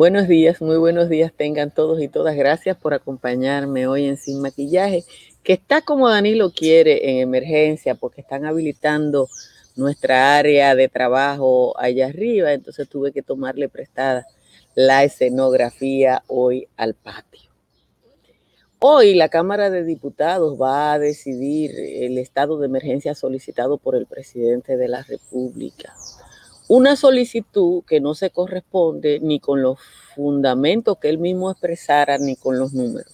Buenos días, muy buenos días tengan todos y todas. Gracias por acompañarme hoy en Sin Maquillaje, que está como Danilo quiere en emergencia porque están habilitando nuestra área de trabajo allá arriba, entonces tuve que tomarle prestada la escenografía hoy al patio. Hoy la Cámara de Diputados va a decidir el estado de emergencia solicitado por el presidente de la República una solicitud que no se corresponde ni con los fundamentos que él mismo expresara ni con los números.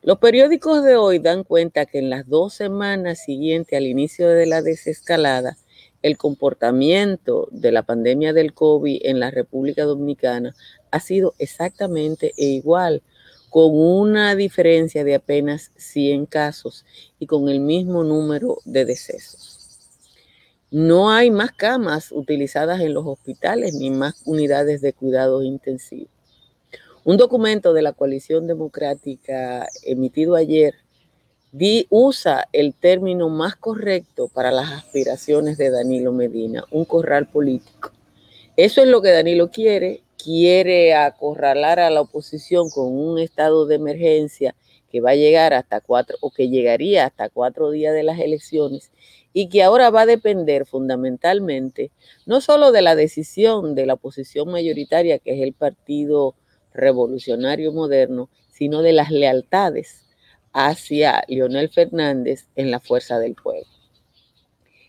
Los periódicos de hoy dan cuenta que en las dos semanas siguientes al inicio de la desescalada, el comportamiento de la pandemia del COVID en la República Dominicana ha sido exactamente igual, con una diferencia de apenas 100 casos y con el mismo número de decesos. No hay más camas utilizadas en los hospitales ni más unidades de cuidados intensivos. Un documento de la coalición democrática emitido ayer usa el término más correcto para las aspiraciones de Danilo Medina, un corral político. Eso es lo que Danilo quiere, quiere acorralar a la oposición con un estado de emergencia que va a llegar hasta cuatro o que llegaría hasta cuatro días de las elecciones y que ahora va a depender fundamentalmente no solo de la decisión de la oposición mayoritaria, que es el Partido Revolucionario Moderno, sino de las lealtades hacia Leonel Fernández en la fuerza del pueblo.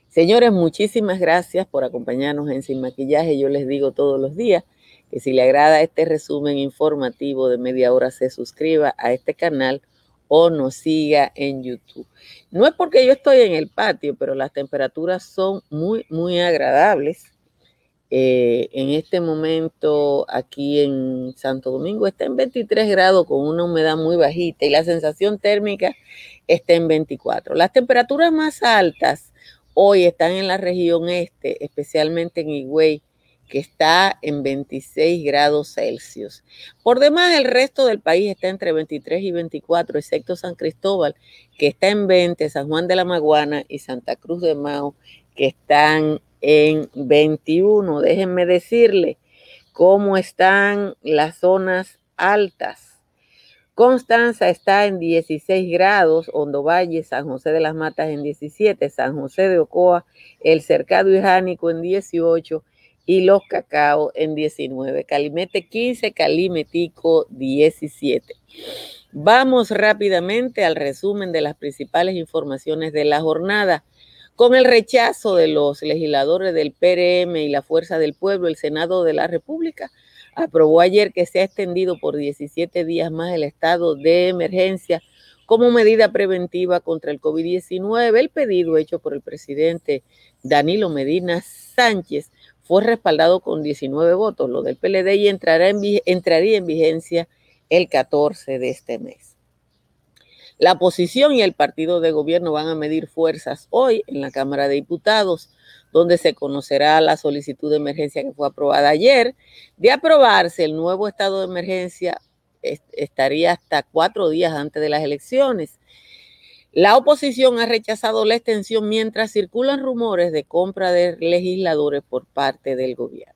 Señores, muchísimas gracias por acompañarnos en Sin Maquillaje. Yo les digo todos los días que si le agrada este resumen informativo de media hora, se suscriba a este canal o nos siga en YouTube. No es porque yo estoy en el patio, pero las temperaturas son muy, muy agradables. Eh, en este momento aquí en Santo Domingo está en 23 grados con una humedad muy bajita y la sensación térmica está en 24. Las temperaturas más altas hoy están en la región este, especialmente en Higüey, que está en 26 grados Celsius. Por demás, el resto del país está entre 23 y 24, excepto San Cristóbal, que está en 20, San Juan de la Maguana y Santa Cruz de Mao, que están en 21. Déjenme decirle cómo están las zonas altas. Constanza está en 16 grados, Hondo Valle, San José de las Matas en 17, San José de Ocoa, El Cercado y Jánico en 18 y los cacao en 19. Calimete 15, Calimetico 17. Vamos rápidamente al resumen de las principales informaciones de la jornada. Con el rechazo de los legisladores del PRM y la Fuerza del Pueblo, el Senado de la República aprobó ayer que se ha extendido por 17 días más el estado de emergencia como medida preventiva contra el COVID-19. El pedido hecho por el presidente Danilo Medina Sánchez fue respaldado con 19 votos, lo del PLD, y entrará en, entraría en vigencia el 14 de este mes. La oposición y el partido de gobierno van a medir fuerzas hoy en la Cámara de Diputados, donde se conocerá la solicitud de emergencia que fue aprobada ayer. De aprobarse el nuevo estado de emergencia, estaría hasta cuatro días antes de las elecciones. La oposición ha rechazado la extensión mientras circulan rumores de compra de legisladores por parte del gobierno.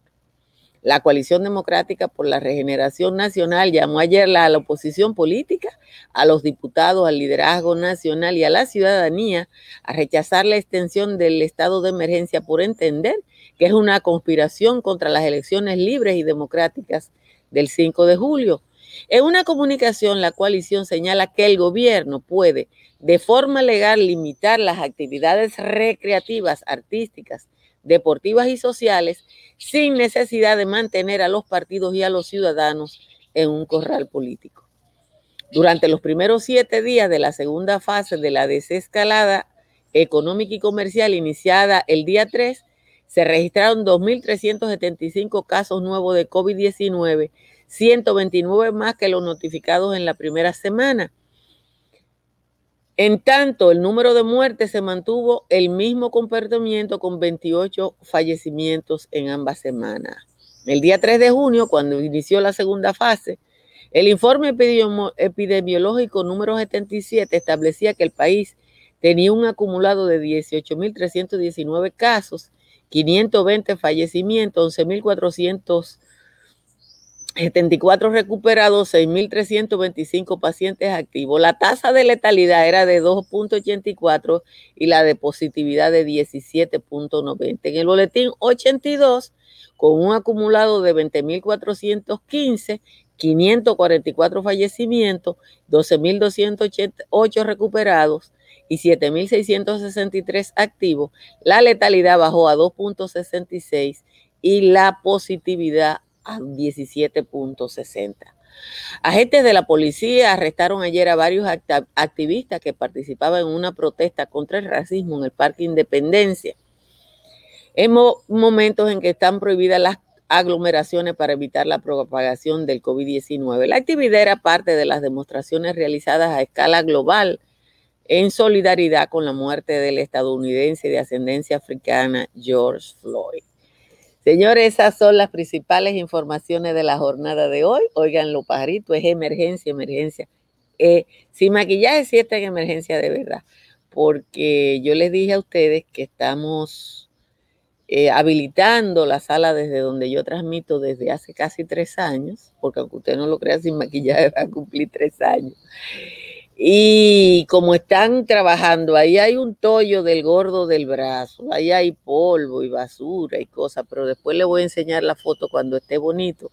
La coalición democrática por la regeneración nacional llamó ayer a la oposición política, a los diputados, al liderazgo nacional y a la ciudadanía a rechazar la extensión del estado de emergencia por entender que es una conspiración contra las elecciones libres y democráticas del 5 de julio. En una comunicación, la coalición señala que el gobierno puede de forma legal limitar las actividades recreativas, artísticas, deportivas y sociales sin necesidad de mantener a los partidos y a los ciudadanos en un corral político. Durante los primeros siete días de la segunda fase de la desescalada económica y comercial iniciada el día 3, se registraron 2.375 casos nuevos de COVID-19, 129 más que los notificados en la primera semana en tanto, el número de muertes se mantuvo el mismo comportamiento con 28 fallecimientos en ambas semanas. El día 3 de junio, cuando inició la segunda fase, el informe epidemiológico número 77 establecía que el país tenía un acumulado de 18.319 casos, 520 fallecimientos, 11.400 74 recuperados, 6.325 pacientes activos. La tasa de letalidad era de 2.84 y la de positividad de 17.90. En el boletín 82, con un acumulado de 20.415, 544 fallecimientos, 12.288 recuperados y 7.663 activos, la letalidad bajó a 2.66 y la positividad a 17.60. Agentes de la policía arrestaron ayer a varios activistas que participaban en una protesta contra el racismo en el Parque Independencia. En momentos en que están prohibidas las aglomeraciones para evitar la propagación del COVID-19. La actividad era parte de las demostraciones realizadas a escala global en solidaridad con la muerte del estadounidense de ascendencia africana George Floyd. Señores, esas son las principales informaciones de la jornada de hoy. Oigan, pajarito, es emergencia, emergencia. Eh, sin maquillaje sí está en emergencia de verdad, porque yo les dije a ustedes que estamos eh, habilitando la sala desde donde yo transmito desde hace casi tres años, porque aunque usted no lo crea, sin maquillaje va a cumplir tres años. Y como están trabajando, ahí hay un tollo del gordo del brazo, ahí hay polvo y basura y cosas, pero después le voy a enseñar la foto cuando esté bonito.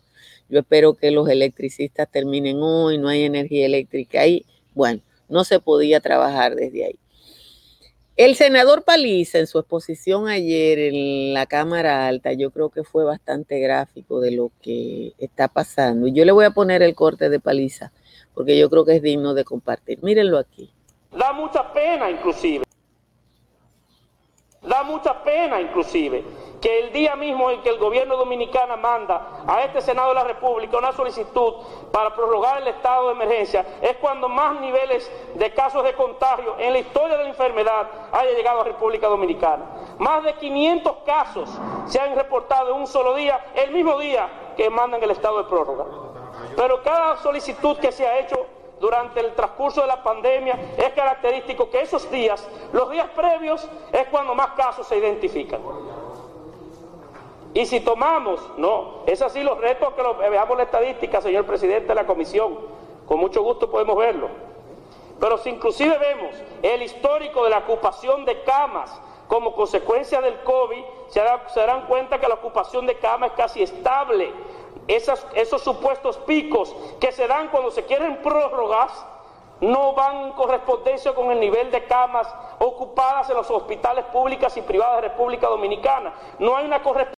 Yo espero que los electricistas terminen hoy, no hay energía eléctrica ahí. Bueno, no se podía trabajar desde ahí. El senador Paliza en su exposición ayer en la Cámara Alta, yo creo que fue bastante gráfico de lo que está pasando. Y yo le voy a poner el corte de Paliza porque yo creo que es digno de compartir. Mírenlo aquí. Da mucha pena inclusive. Da mucha pena inclusive que el día mismo en que el gobierno dominicano manda a este Senado de la República una solicitud para prorrogar el estado de emergencia, es cuando más niveles de casos de contagio en la historia de la enfermedad haya llegado a República Dominicana. Más de 500 casos se han reportado en un solo día, el mismo día que mandan el estado de prórroga. Pero cada solicitud que se ha hecho durante el transcurso de la pandemia es característico que esos días, los días previos, es cuando más casos se identifican. Y si tomamos, no, es así los retos que veamos la estadística, señor presidente de la comisión, con mucho gusto podemos verlo. Pero si inclusive vemos el histórico de la ocupación de camas como consecuencia del COVID, se, se darán cuenta que la ocupación de camas es casi estable esos supuestos picos que se dan cuando se quieren prórrogas no van en correspondencia con el nivel de camas ocupadas en los hospitales públicos y privados de República Dominicana. No hay una correspondencia.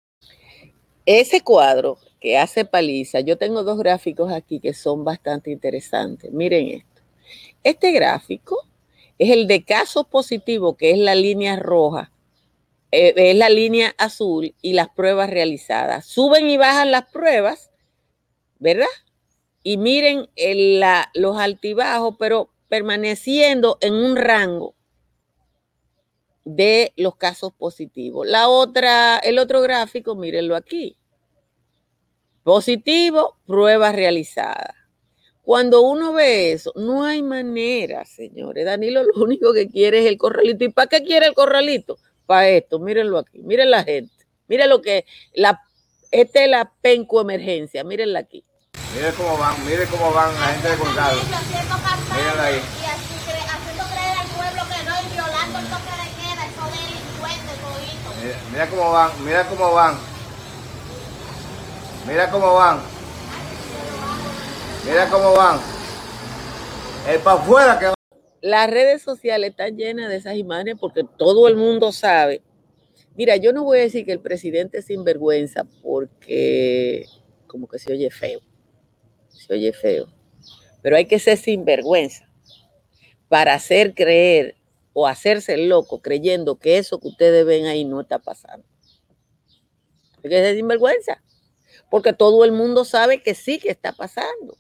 Ese cuadro que hace Paliza, yo tengo dos gráficos aquí que son bastante interesantes. Miren esto. Este gráfico es el de casos positivos, que es la línea roja, eh, es la línea azul y las pruebas realizadas. Suben y bajan las pruebas, ¿verdad? Y miren los altibajos, pero permaneciendo en un rango de los casos positivos. La otra, el otro gráfico, mírenlo aquí. Positivo, pruebas realizadas. Cuando uno ve eso, no hay manera, señores. Danilo lo único que quiere es el corralito. ¿Y para qué quiere el corralito? Para esto. Mírenlo aquí. Miren la gente. Miren lo que. La, esta es la penco emergencia. Mírenla aquí. Miren cómo van. Miren cómo van la gente de condado. Miren ahí. Y haciendo creer al pueblo que no, y violando el toque de queda, eso delincuente, todito. Mira, mira cómo van. Mira cómo van. Mira cómo van. Mira cómo van. El para afuera que. Las redes sociales están llenas de esas imágenes porque todo el mundo sabe. Mira, yo no voy a decir que el presidente es sinvergüenza porque como que se oye feo. Se oye feo. Pero hay que ser sinvergüenza para hacer creer o hacerse loco creyendo que eso que ustedes ven ahí no está pasando. Hay que ser sinvergüenza. Porque todo el mundo sabe que sí que está pasando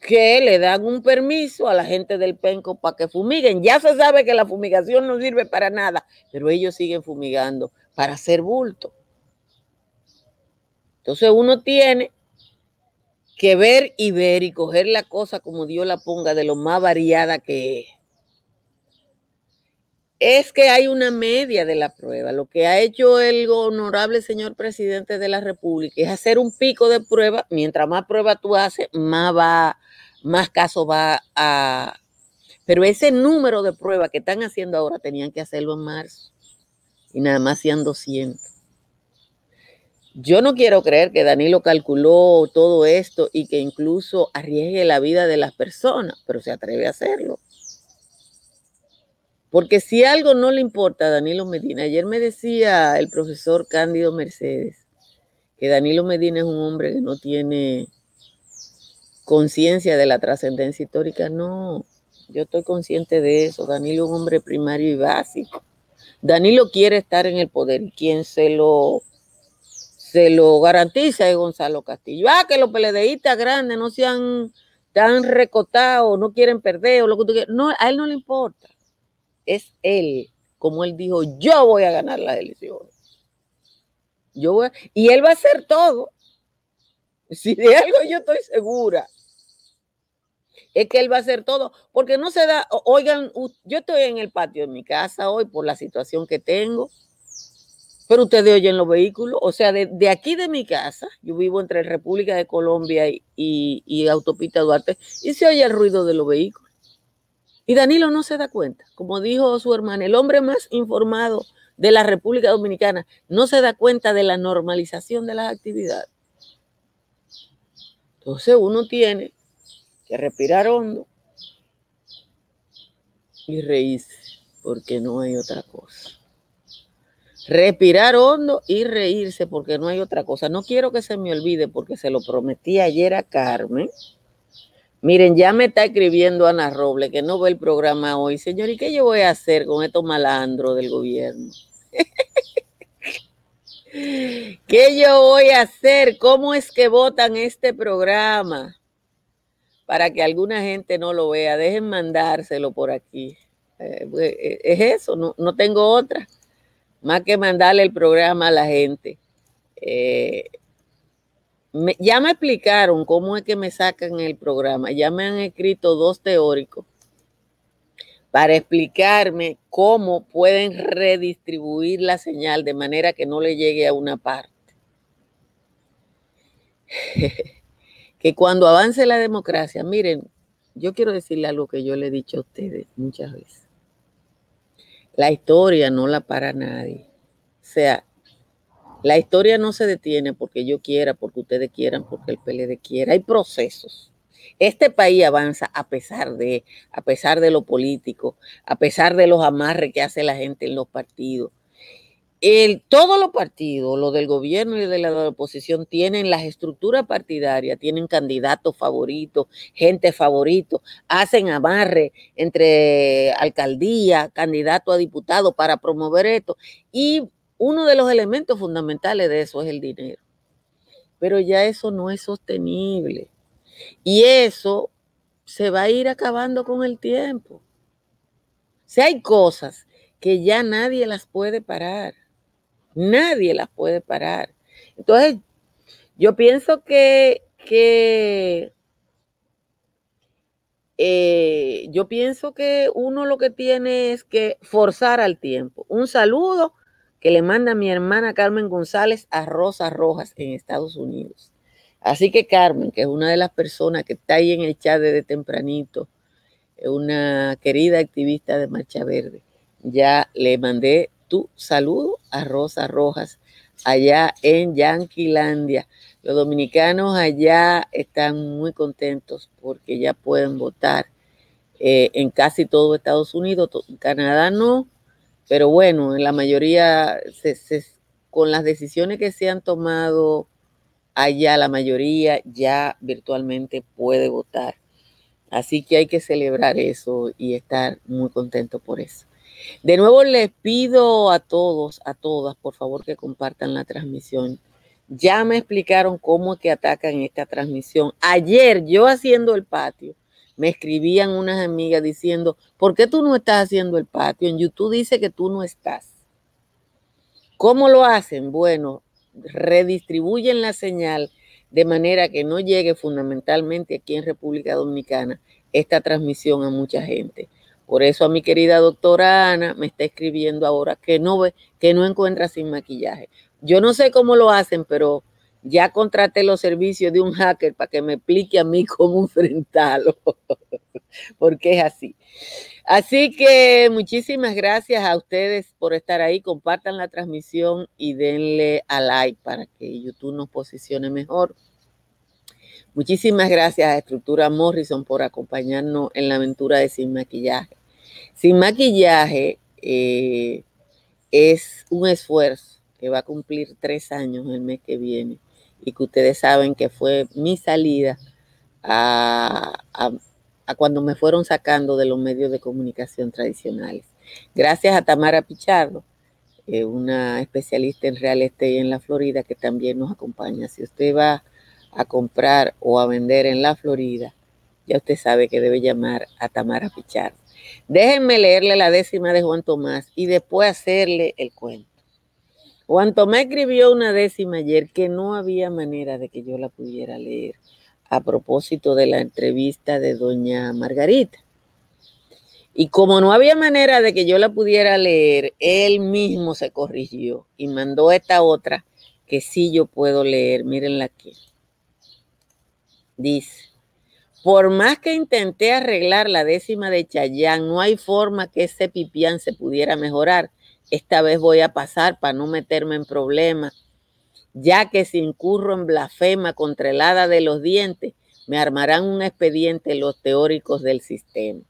que le dan un permiso a la gente del penco para que fumiguen. Ya se sabe que la fumigación no sirve para nada, pero ellos siguen fumigando para hacer bulto. Entonces uno tiene que ver y ver y coger la cosa como Dios la ponga de lo más variada que es. es que hay una media de la prueba. Lo que ha hecho el honorable señor presidente de la República es hacer un pico de prueba. Mientras más prueba tú haces, más va, más caso va a. Pero ese número de pruebas que están haciendo ahora tenían que hacerlo en marzo. Y nada más sean 200. Yo no quiero creer que Danilo calculó todo esto y que incluso arriesgue la vida de las personas, pero se atreve a hacerlo. Porque si algo no le importa a Danilo Medina, ayer me decía el profesor Cándido Mercedes que Danilo Medina es un hombre que no tiene conciencia de la trascendencia histórica. No, yo estoy consciente de eso. Danilo es un hombre primario y básico. Danilo quiere estar en el poder y quien se lo, se lo garantiza es Gonzalo Castillo. Ah, que los peledeístas grandes no sean tan recotados, no quieren perder o lo que tú quieras. No, a él no le importa es él, como él dijo, yo voy a ganar las elecciones. Yo voy y él va a hacer todo. Si de algo yo estoy segura, es que él va a hacer todo, porque no se da, oigan, yo estoy en el patio de mi casa hoy por la situación que tengo, pero ustedes oyen los vehículos, o sea, de, aquí de mi casa, yo vivo entre República de Colombia y, y Autopista Duarte, y se oye el ruido de los vehículos. Y Danilo no se da cuenta, como dijo su hermana, el hombre más informado de la República Dominicana no se da cuenta de la normalización de las actividades. Entonces uno tiene que respirar hondo y reírse, porque no hay otra cosa. Respirar hondo y reírse, porque no hay otra cosa. No quiero que se me olvide, porque se lo prometí ayer a Carmen Miren, ya me está escribiendo Ana Roble, que no ve el programa hoy. Señor, ¿y qué yo voy a hacer con estos malandros del gobierno? ¿Qué yo voy a hacer? ¿Cómo es que votan este programa? Para que alguna gente no lo vea. Dejen mandárselo por aquí. Eh, pues, eh, es eso, no, no, tengo otra. Más que mandarle el programa a la gente. Eh, ya me explicaron cómo es que me sacan el programa. Ya me han escrito dos teóricos para explicarme cómo pueden redistribuir la señal de manera que no le llegue a una parte. que cuando avance la democracia, miren, yo quiero decirle algo que yo le he dicho a ustedes muchas veces. La historia no la para nadie. O sea, la historia no se detiene porque yo quiera, porque ustedes quieran, porque el PLD quiera. Hay procesos. Este país avanza a pesar de, a pesar de lo político, a pesar de los amarres que hace la gente en los partidos. El, todos los partidos, los del gobierno y de la oposición, tienen las estructuras partidarias, tienen candidatos favoritos, gente favorito, hacen amarre entre alcaldía, candidato a diputado para promover esto. Y uno de los elementos fundamentales de eso es el dinero. Pero ya eso no es sostenible. Y eso se va a ir acabando con el tiempo. Si hay cosas que ya nadie las puede parar. Nadie las puede parar. Entonces, yo pienso que, que eh, yo pienso que uno lo que tiene es que forzar al tiempo. Un saludo que le manda mi hermana Carmen González a Rosa Rojas en Estados Unidos. Así que Carmen, que es una de las personas que está ahí en el chat desde tempranito, una querida activista de Marcha Verde, ya le mandé tu saludo a Rosa Rojas allá en Yanquilandia. Los dominicanos allá están muy contentos porque ya pueden votar eh, en casi todo Estados Unidos. Canadá no, pero bueno, en la mayoría, con las decisiones que se han tomado allá, la mayoría ya virtualmente puede votar. Así que hay que celebrar eso y estar muy contento por eso. De nuevo les pido a todos, a todas, por favor que compartan la transmisión. Ya me explicaron cómo es que atacan esta transmisión. Ayer yo haciendo el patio, me escribían unas amigas diciendo, ¿por qué tú no estás haciendo el patio? En YouTube dice que tú no estás. ¿Cómo lo hacen? Bueno, redistribuyen la señal de manera que no llegue fundamentalmente aquí en República Dominicana esta transmisión a mucha gente. Por eso a mi querida doctora Ana me está escribiendo ahora que no ve, que no encuentra sin maquillaje. Yo no sé cómo lo hacen, pero ya contraté los servicios de un hacker para que me explique a mí cómo enfrentarlo, porque es así. Así que muchísimas gracias a ustedes por estar ahí. Compartan la transmisión y denle a like para que YouTube nos posicione mejor. Muchísimas gracias a Estructura Morrison por acompañarnos en la aventura de Sin Maquillaje. Sin Maquillaje eh, es un esfuerzo que va a cumplir tres años el mes que viene y que ustedes saben que fue mi salida a a cuando me fueron sacando de los medios de comunicación tradicionales. Gracias a Tamara Pichardo, eh, una especialista en real estate en la Florida que también nos acompaña. Si usted va a comprar o a vender en la Florida, ya usted sabe que debe llamar a Tamara Pichardo. Déjenme leerle la décima de Juan Tomás y después hacerle el cuento. Juan Tomás escribió una décima ayer que no había manera de que yo la pudiera leer a propósito de la entrevista de doña Margarita. Y como no había manera de que yo la pudiera leer, él mismo se corrigió y mandó esta otra que sí yo puedo leer. Mírenla aquí. Dice, por más que intenté arreglar la décima de Chayán, no hay forma que ese pipián se pudiera mejorar. Esta vez voy a pasar para no meterme en problemas ya que si incurro en blasfema contra el hada de los dientes, me armarán un expediente los teóricos del sistema.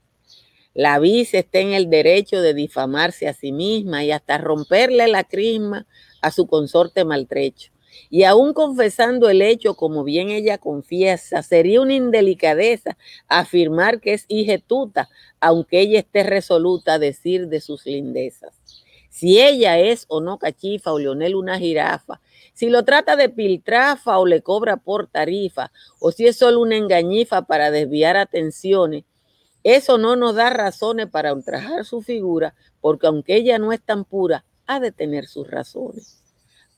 La vice está en el derecho de difamarse a sí misma y hasta romperle la crisma a su consorte maltrecho. Y aún confesando el hecho, como bien ella confiesa, sería una indelicadeza afirmar que es hijetuta, aunque ella esté resoluta a decir de sus lindezas. Si ella es o no cachifa o Leonel una jirafa, si lo trata de piltrafa o le cobra por tarifa, o si es solo una engañifa para desviar atenciones, eso no nos da razones para ultrajar su figura, porque aunque ella no es tan pura, ha de tener sus razones.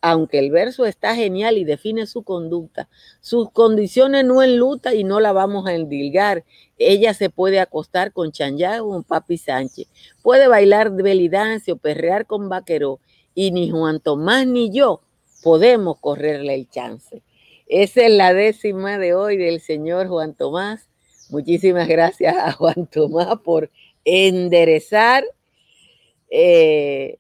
Aunque el verso está genial y define su conducta, sus condiciones no enluta y no la vamos a endilgar. Ella se puede acostar con Chanyá o con Papi Sánchez, puede bailar belidancia o perrear con Vaqueró, y ni Juan Tomás ni yo podemos correrle el chance. Esa es la décima de hoy del señor Juan Tomás. Muchísimas gracias a Juan Tomás por enderezar eh,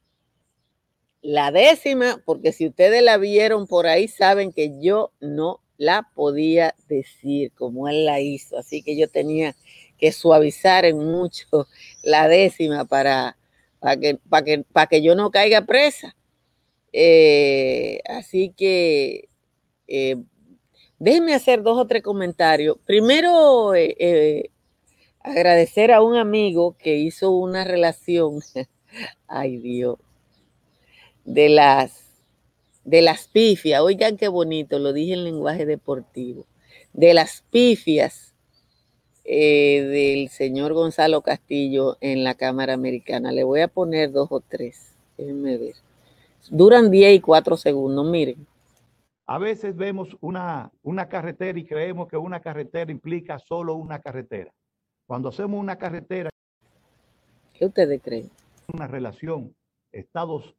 la décima, porque si ustedes la vieron por ahí, saben que yo no la podía decir como él la hizo. Así que yo tenía que suavizar en mucho la décima para, para, que, para, que, para que yo no caiga presa. Eh, así que eh, déjenme hacer dos o tres comentarios. Primero, eh, agradecer a un amigo que hizo una relación, ay Dios, de las de las pifias, oigan qué bonito, lo dije en lenguaje deportivo, de las pifias del señor Gonzalo Castillo en la Cámara Americana. Le voy a poner dos o tres, déjenme ver. Duran 10 y 4 segundos, miren. A veces vemos una, una carretera y creemos que una carretera implica solo una carretera. Cuando hacemos una carretera... ¿Qué ustedes creen? Una relación Estados,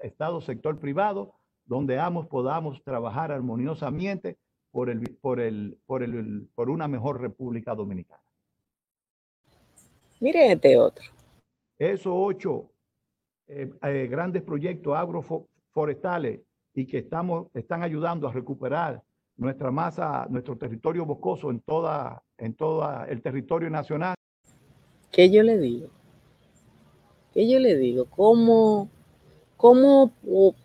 Estado sector privado, donde ambos podamos trabajar armoniosamente por, el, por, el, por, el, por una mejor República Dominicana. Miren este otro. Esos ocho eh, eh, grandes proyectos agroforestales y que estamos, están ayudando a recuperar nuestra masa, nuestro territorio boscoso en toda, en todo el territorio nacional. ¿Qué yo le digo? ¿Qué yo le digo? ¿Cómo, cómo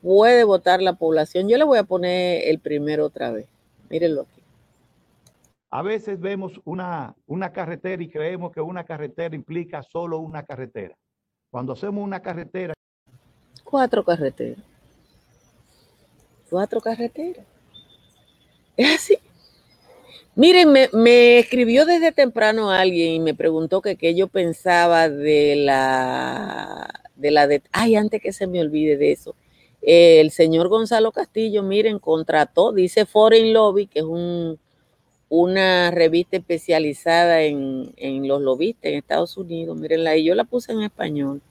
puede votar la población? Yo le voy a poner el primero otra vez. Mírenlo aquí. A veces vemos una, una carretera y creemos que una carretera implica solo una carretera. Cuando hacemos una carretera... Cuatro carreteras. Cuatro carreteras. Es así. Miren, me, escribió desde temprano alguien y me preguntó que qué yo pensaba de la de ay, antes que se me olvide de eso. El señor Gonzalo Castillo, miren, contrató, dice Foreign Lobby, que es un, una revista especializada en, los lobistas en Estados Unidos, mírenla ahí, yo la puse en español,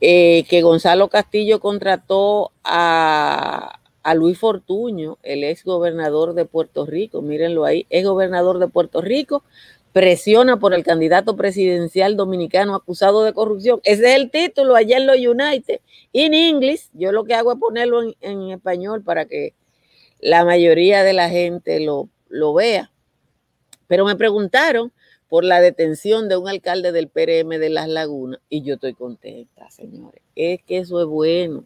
eh, que Gonzalo Castillo contrató a, a Luis Fortuño, el ex gobernador de Puerto Rico, mírenlo ahí, ex gobernador de Puerto Rico, presiona por el candidato presidencial dominicano acusado de corrupción. Ese es el título allá en los United. En inglés, yo lo que hago es ponerlo en, español para que la mayoría de la gente lo, lo vea. Pero me preguntaron por la detención de un alcalde del PRM de Las Lagunas y yo estoy contenta, señores. Es que eso es bueno.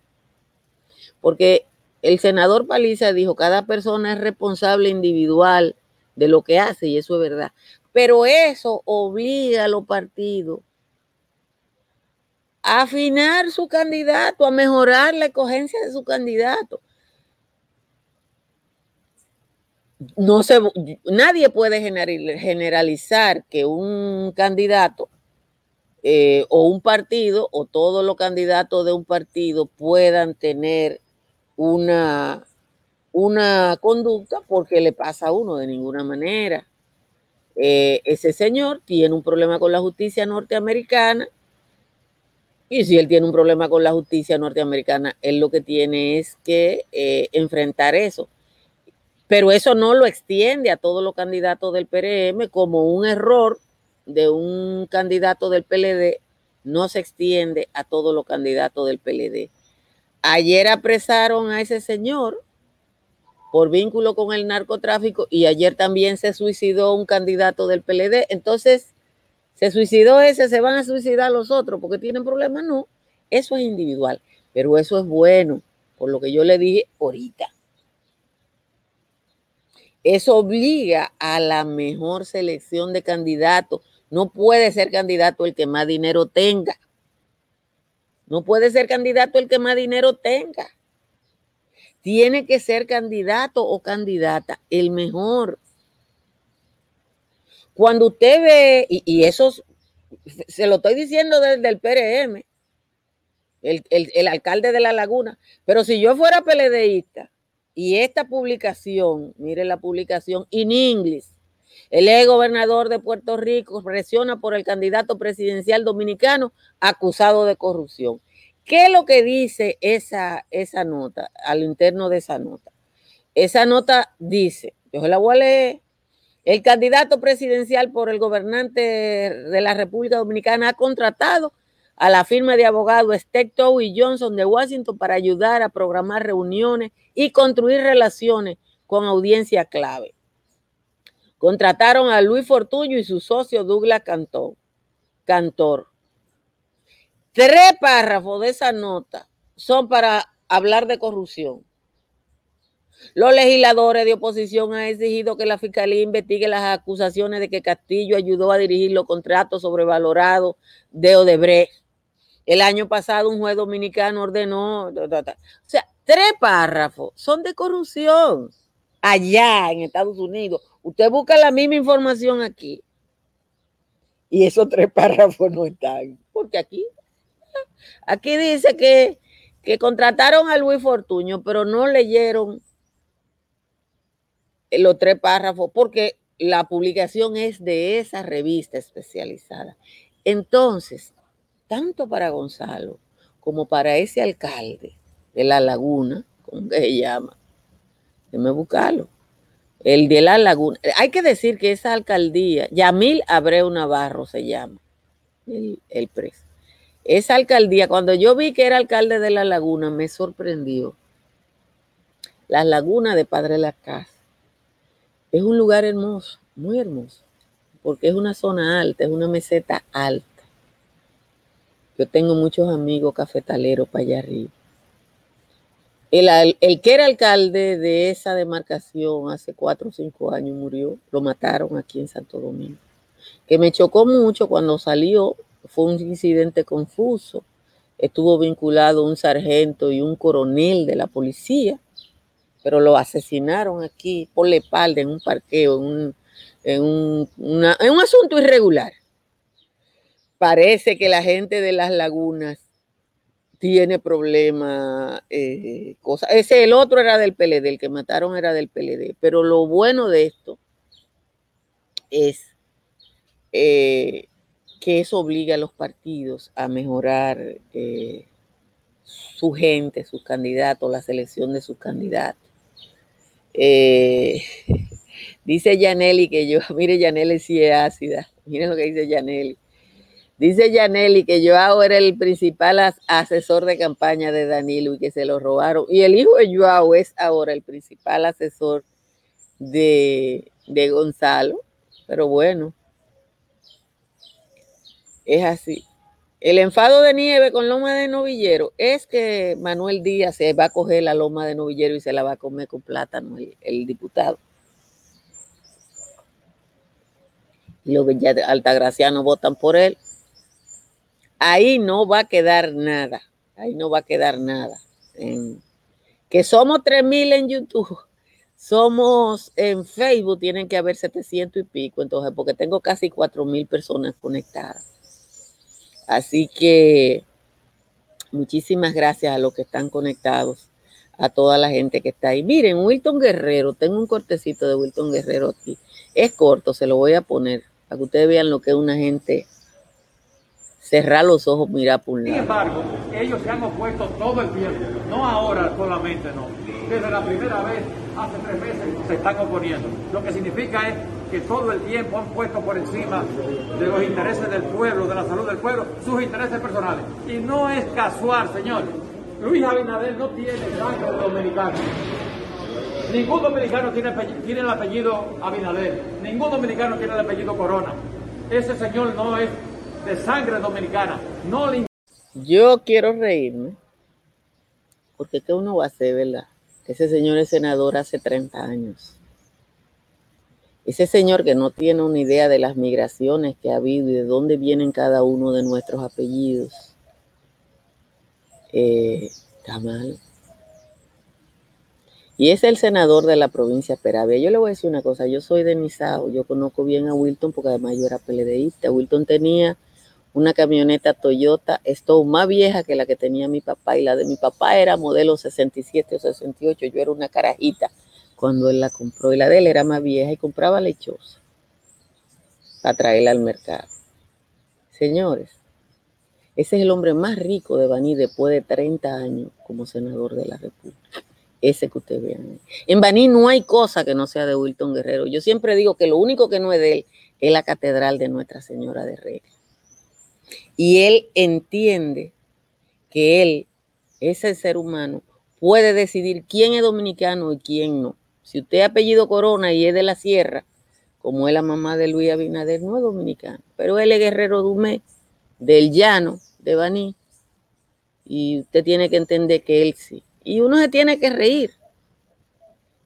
Porque el senador Paliza dijo, cada persona es responsable individual de lo que hace y eso es verdad. Pero eso obliga a los partidos a afinar su candidato, a mejorar la escogencia de su candidato. No se, nadie puede generalizar que un candidato eh, o un partido o todos los candidatos de un partido puedan tener una, una conducta porque le pasa a uno de ninguna manera. Eh, ese señor tiene un problema con la justicia norteamericana y si él tiene un problema con la justicia norteamericana, él lo que tiene es que eh, enfrentar eso. Pero eso no lo extiende a todos los candidatos del PRM como un error de un candidato del PLD, no se extiende a todos los candidatos del PLD. Ayer apresaron a ese señor por vínculo con el narcotráfico y ayer también se suicidó un candidato del PLD. Entonces, se suicidó ese, se van a suicidar los otros porque tienen problemas, no. Eso es individual, pero eso es bueno, por lo que yo le dije ahorita. Eso obliga a la mejor selección de candidatos. No puede ser candidato el que más dinero tenga. No puede ser candidato el que más dinero tenga. Tiene que ser candidato o candidata el mejor. Cuando usted ve, y, eso se lo estoy diciendo desde el PRM, el, alcalde de La Laguna, pero si yo fuera PLDista y esta publicación, mire la publicación en inglés, el ex gobernador de Puerto Rico presiona por el candidato presidencial dominicano acusado de corrupción. ¿Qué es lo que dice esa, esa nota, al interno de esa nota? Esa nota dice, yo la voy a leer, el candidato presidencial por el gobernante de la República Dominicana ha contratado a la firma de abogados Stectow y Johnson de Washington para ayudar a programar reuniones y construir relaciones con audiencia clave. Contrataron a Luis Fortuño y su socio Douglas Cantor. Tres párrafos de esa nota son para hablar de corrupción. Los legisladores de oposición han exigido que la fiscalía investigue las acusaciones de que Castillo ayudó a dirigir los contratos sobrevalorados de Odebrecht. El año pasado un juez dominicano ordenó, o sea, tres párrafos son de corrupción allá en Estados Unidos. Usted busca la misma información aquí. Y esos tres párrafos no están, porque aquí Aquí dice que, contrataron a Luis Fortuño, pero no leyeron los tres párrafos porque la publicación es de esa revista especializada. Entonces, tanto para Gonzalo como para ese alcalde de La Laguna, como que se llama, déjeme buscarlo, el de La Laguna, hay que decir que esa alcaldía, Yamil Abreu Navarro se llama, el, el preso. Esa alcaldía, cuando yo vi que era alcalde de La Laguna, me sorprendió. La Laguna de Padre La Casa. Es un lugar hermoso, muy hermoso, porque es una zona alta, es una meseta alta. Yo tengo muchos amigos cafetaleros para allá arriba. El, que era alcalde de esa demarcación hace cuatro o cinco años murió, lo mataron aquí en Santo Domingo. Que me chocó mucho cuando salió fue un incidente confuso. Estuvo vinculado un sargento y un coronel de la policía, pero lo asesinaron aquí por la espalda en un parqueo, en un, asunto irregular. Parece que la gente de las lagunas tiene problemas, eh, cosas. Ese, el otro era del PLD, el que mataron era del PLD. Pero lo bueno de esto es eh, que eso obliga a los partidos a mejorar eh, su gente, sus candidatos, la selección de sus candidatos. Eh, dice Yaneli que yo, mire Yaneli si es ácida, miren lo que dice Yaneli. Dice Yaneli que Joao era el principal asesor de campaña de Danilo y que se lo robaron. Y el hijo de Joao es ahora el principal asesor de, de Gonzalo. Pero bueno, es así. El enfado de nieve con Loma de Novillero es que Manuel Díaz se va a coger la Loma de Novillero y se la va a comer con plátano el, diputado. Y los altagracianos votan por él. Ahí no va a quedar nada. Ahí no va a quedar nada. que somos 3.000 en YouTube. Somos en Facebook, tienen que haber 700 y pico, entonces, porque tengo casi 4.000 personas conectadas. Así que muchísimas gracias a los que están conectados, a toda la gente que está ahí. Miren, Wilton Guerrero, tengo un cortecito de Wilton Guerrero aquí. Es corto, se lo voy a poner para que ustedes vean lo que es una gente cerrar los ojos, mirar por un lado. Sin embargo, ellos se han opuesto todo el tiempo, no ahora solamente, no. Desde la primera vez, hace tres meses, se están oponiendo. Lo que significa es que todo el tiempo han puesto por encima de los intereses del pueblo, de la salud del pueblo, sus intereses personales. Y no es casual, señores. Luis Abinader no tiene sangre dominicano. Ningún dominicano tiene, tiene el apellido Abinader. Ningún dominicano tiene el apellido Corona. Ese señor no es de sangre dominicana. No le... Yo quiero reírme. Porque ¿qué uno va a hacer, verdad? Ese señor es senador hace 30 años. Ese señor que no tiene una idea de las migraciones que ha habido y de dónde vienen cada uno de nuestros apellidos, eh, está mal. Y es el senador de la provincia de Peravia. Yo le voy a decir una cosa, yo soy de Nizao, yo conozco bien a Wilton porque además yo era PLDista. Wilton tenía una camioneta Toyota esto más vieja que la que tenía mi papá y la de mi papá era modelo 67 o 68, yo era una carajita cuando él la compró y la de él era más vieja y compraba lechosa para traerla al mercado. Señores, ese es el hombre más rico de Baní después de 30 años como senador de la República. Ese que ustedes vean. En Baní no hay cosa que no sea de Wilton Guerrero. Yo siempre digo que lo único que no es de él es la catedral de Nuestra Señora de Reyes. Y él entiende que él, ese ser humano, puede decidir quién es dominicano y quién no. Si usted ha apellido Corona y es de la Sierra, como es la mamá de Luis Abinader, no es dominicano, pero él es guerrero Dumé, del llano, de Baní, y usted tiene que entender que él sí. Y uno se tiene que reír.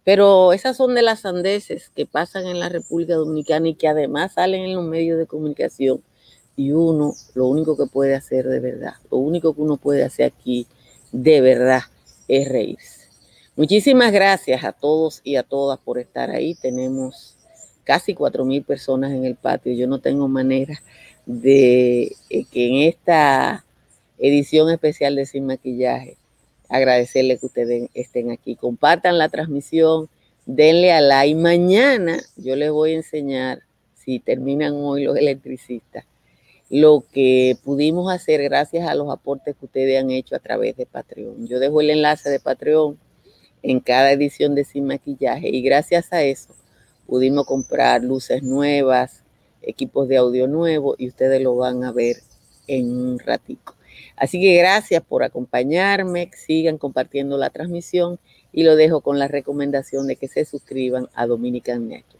Pero esas son de las sandeces que pasan en la República Dominicana y que además salen en los medios de comunicación. Y uno, lo único que puede hacer de verdad, lo único que uno puede hacer aquí de verdad es reírse. Muchísimas gracias a todos y a todas por estar ahí. Tenemos casi cuatro mil personas en el patio. Yo no tengo manera de eh, que en esta edición especial de Sin Maquillaje agradecerle que ustedes estén aquí. Compartan la transmisión, denle a like. Mañana yo les voy a enseñar, si terminan hoy los electricistas, lo que pudimos hacer gracias a los aportes que ustedes han hecho a través de Patreon. Yo dejo el enlace de Patreon en cada edición de Sin Maquillaje y gracias a eso pudimos comprar luces nuevas, equipos de audio nuevos y ustedes lo van a ver en un ratico. Así que gracias por acompañarme, sigan compartiendo la transmisión y lo dejo con la recomendación de que se suscriban a Dominican Network.